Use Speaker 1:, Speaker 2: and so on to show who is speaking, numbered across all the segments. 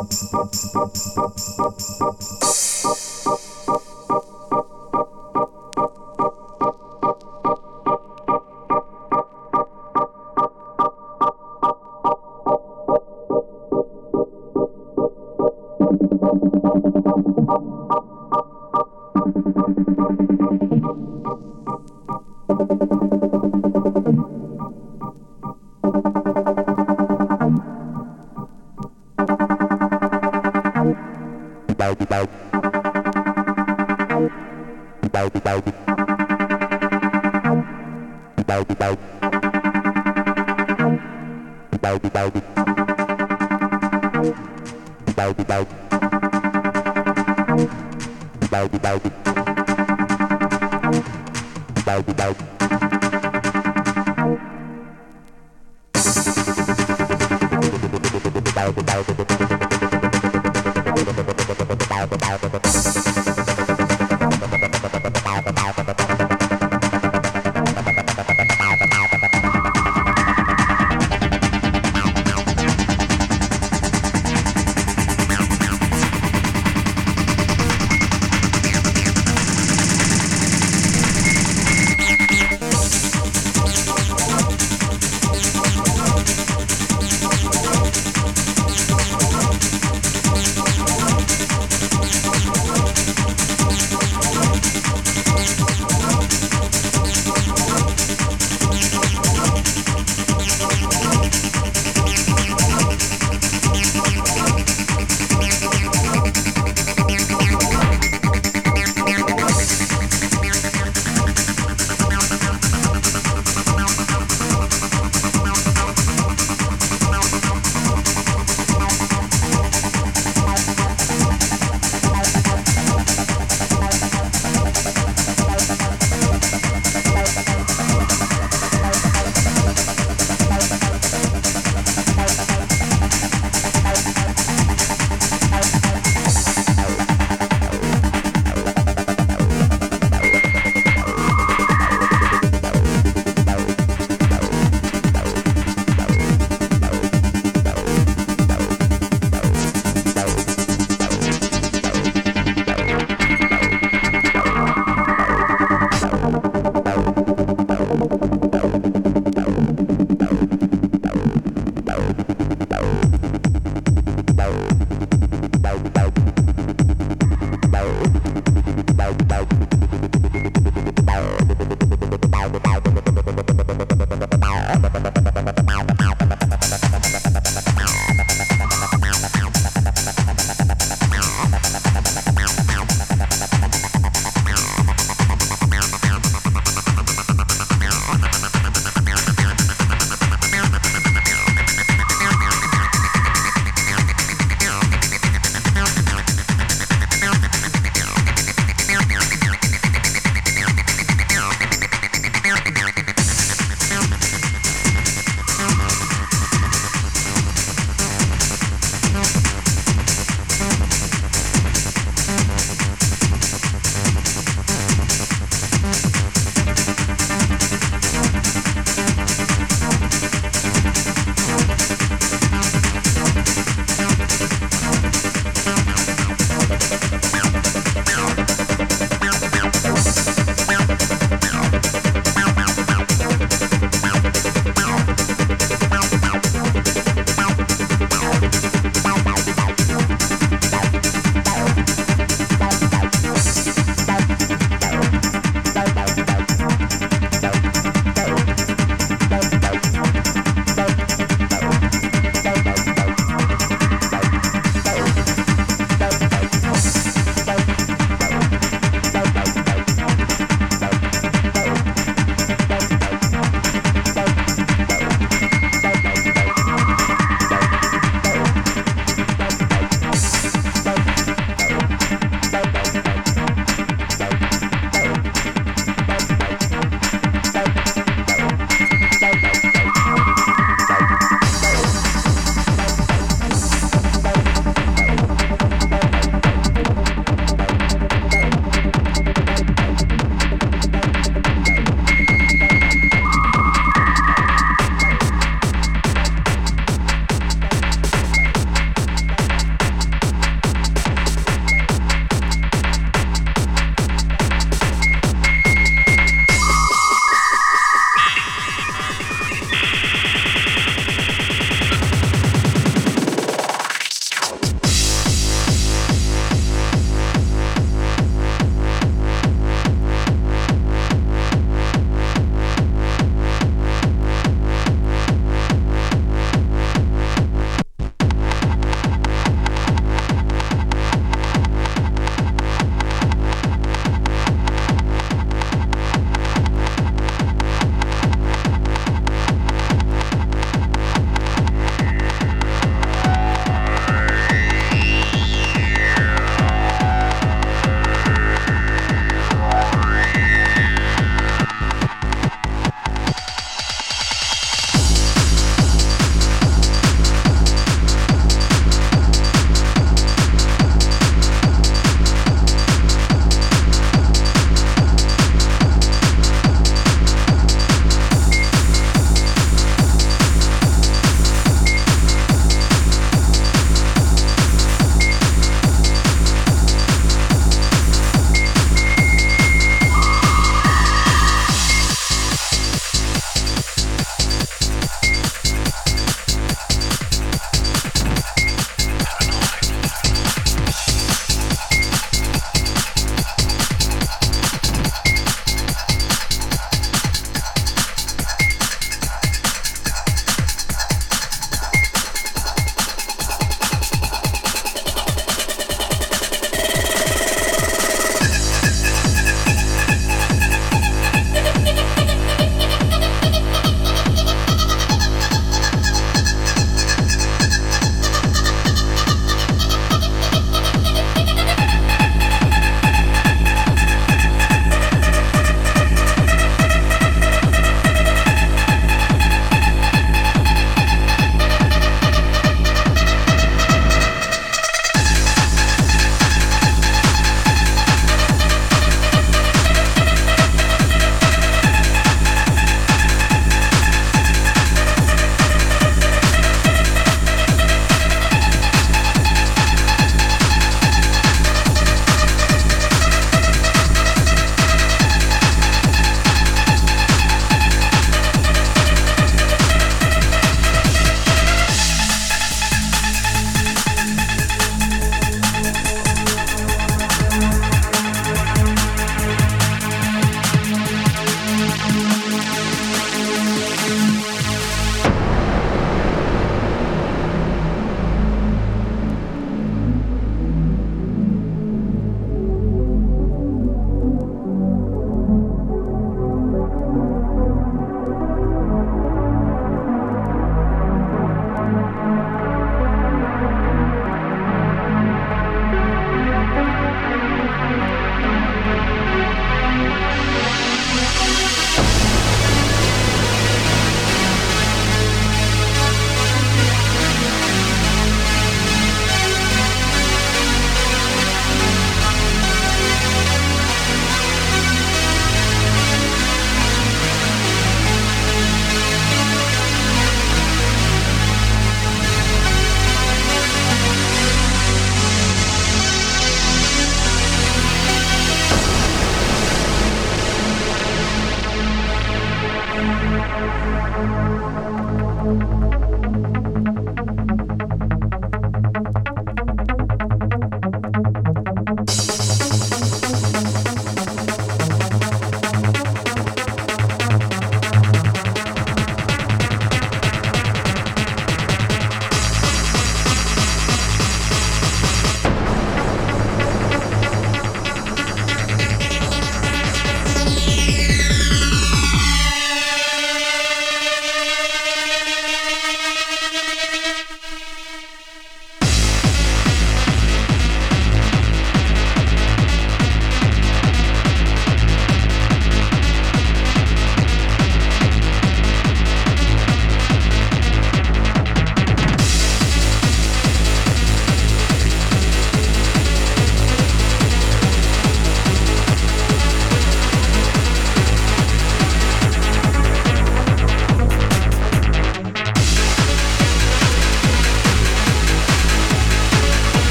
Speaker 1: Thank you.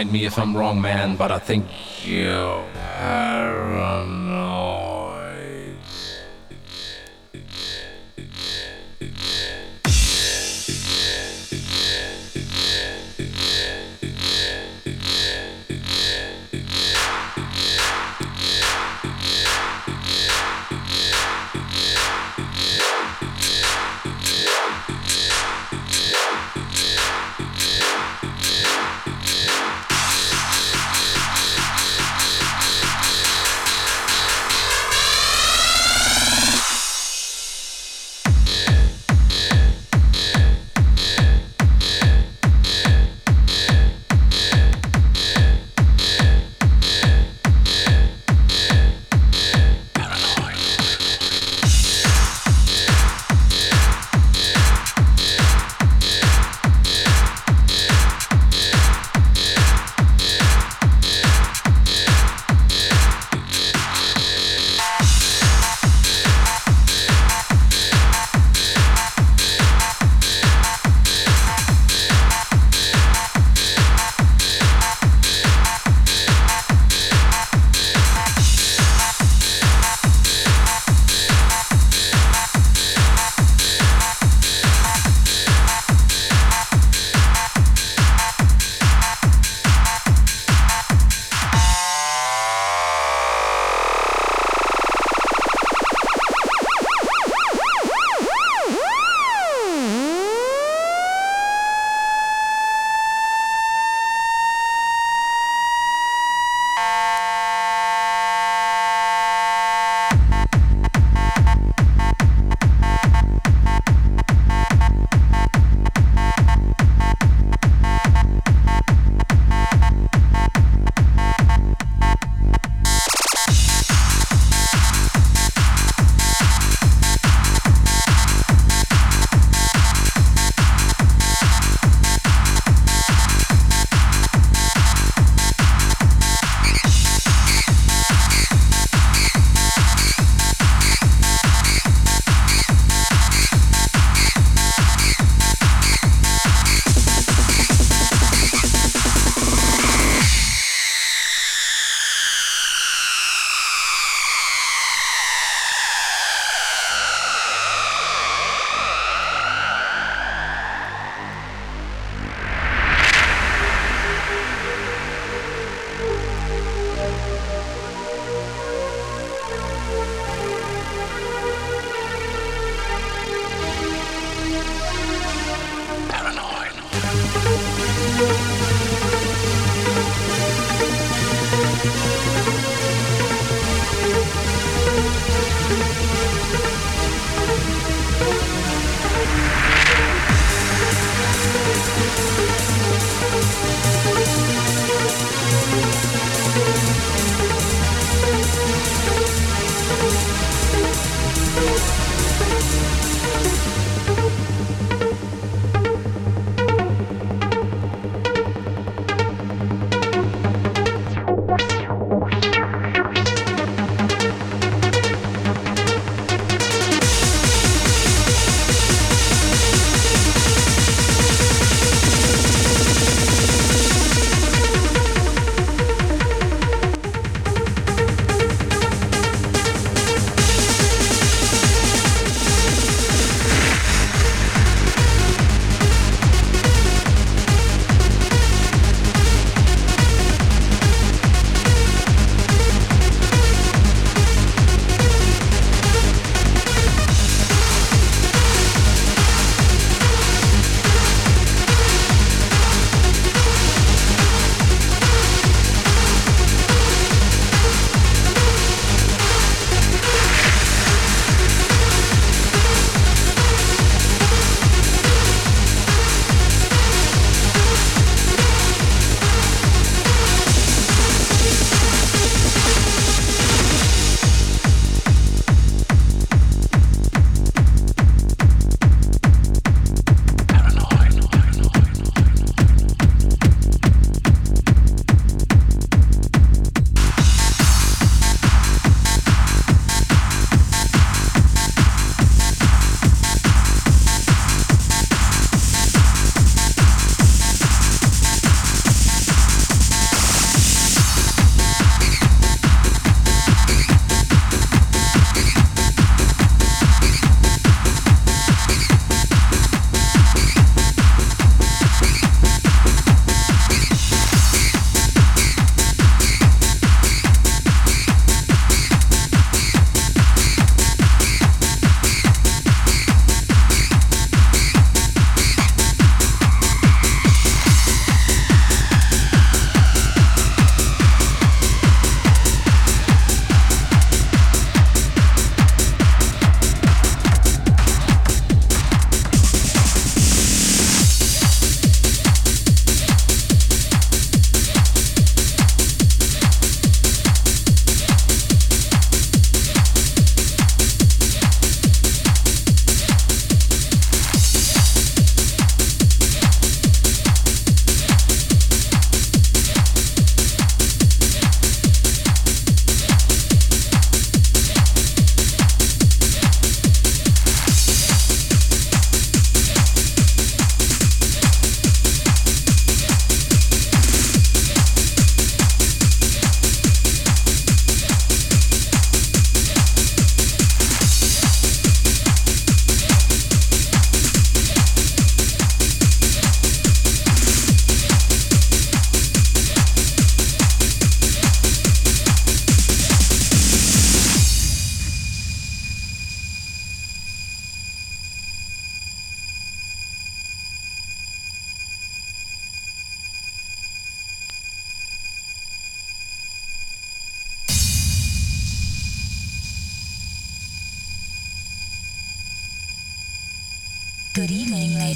Speaker 2: Mind me if I'm wrong, man, but I think you're paranoid.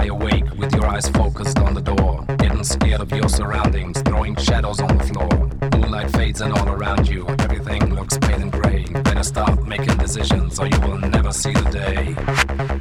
Speaker 2: Lie awake with your eyes focused on the door, getting scared of your surroundings, throwing shadows on the floor. Moonlight fades in all around you, everything looks pale and gray. Better start making decisions or you will never see the day.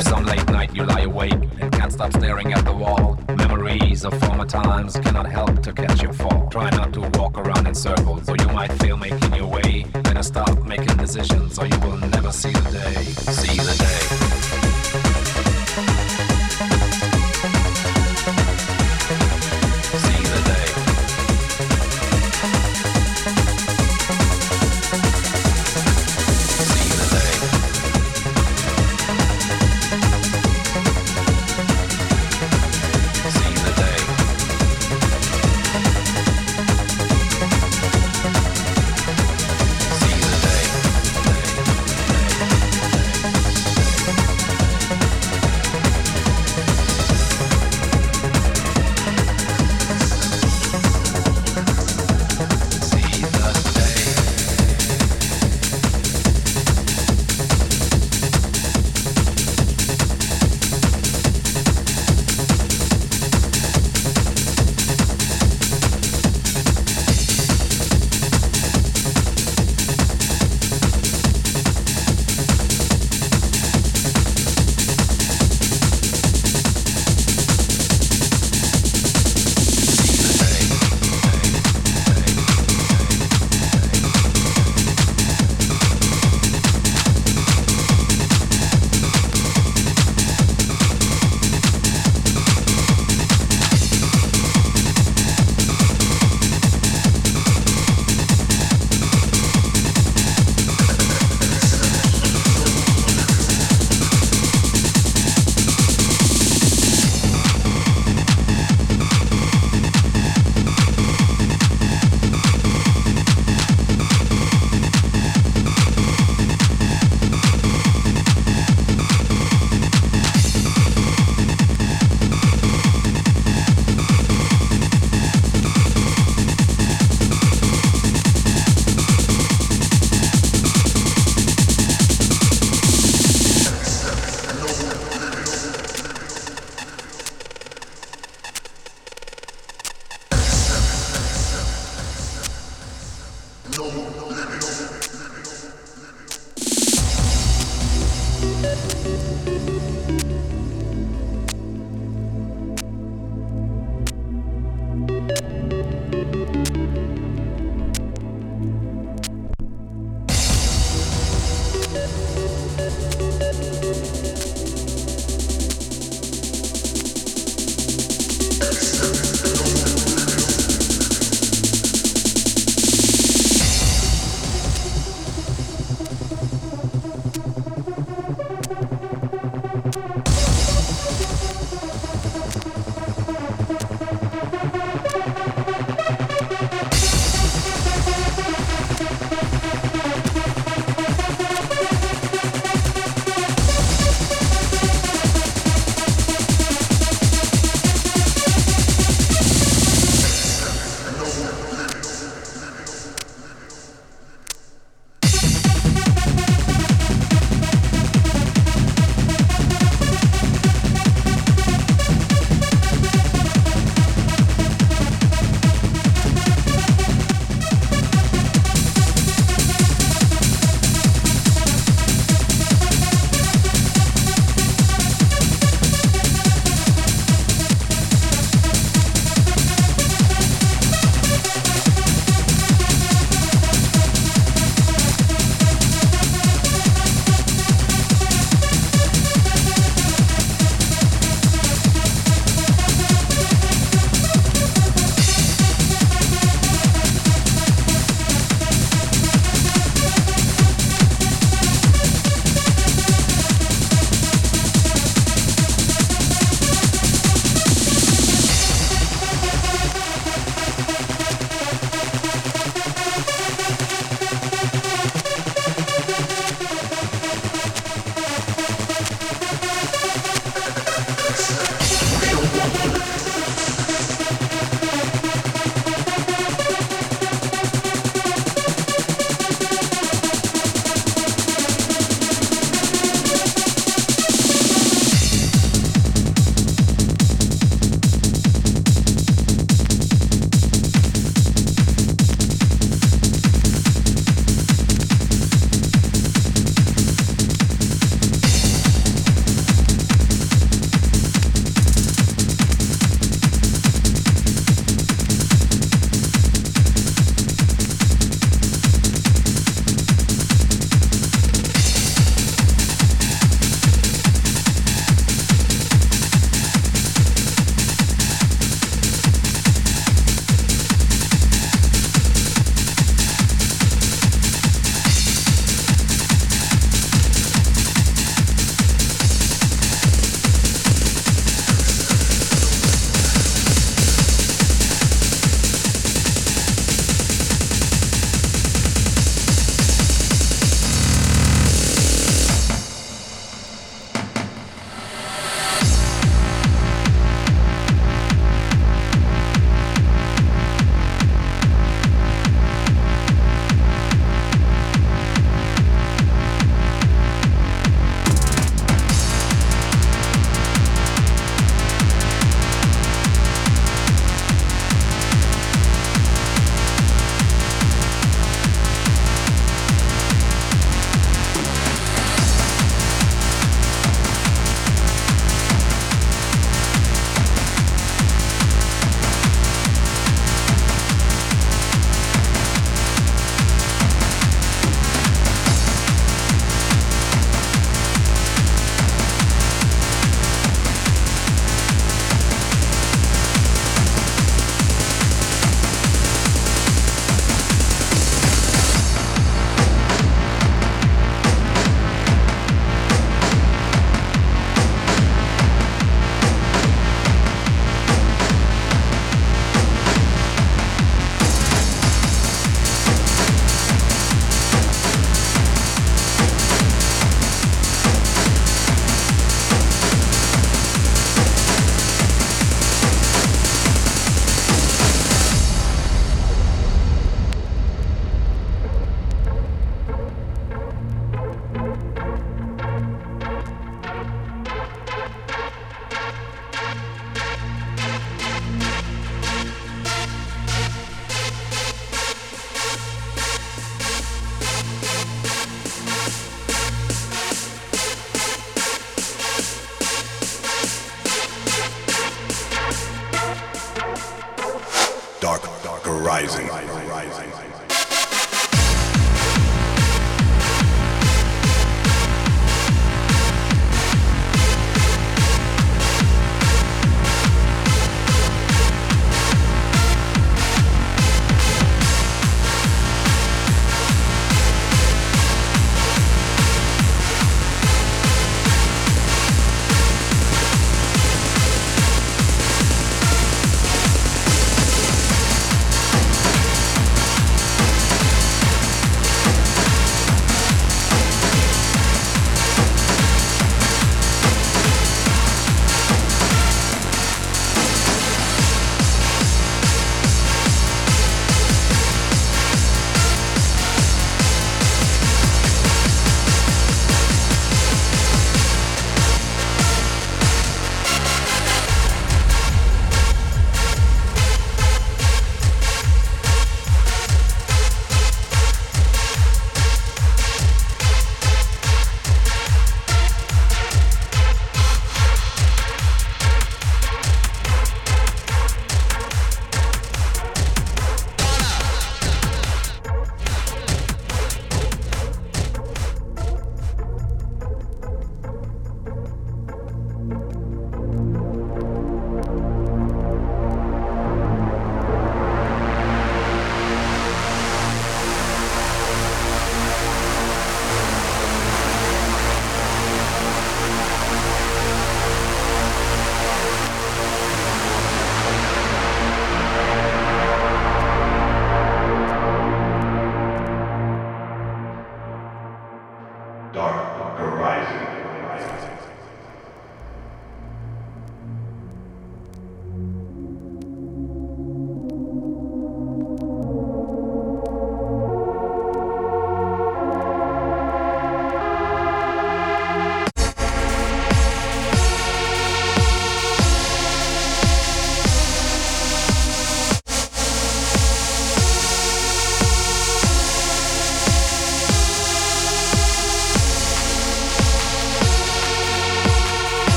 Speaker 2: Some late night you lie awake and can't stop staring at the wall, memories of former times cannot help to catch your fall. Try not to walk around in circles, or you might fail making your way. Better stop making decisions, or you will never see the day. See the day.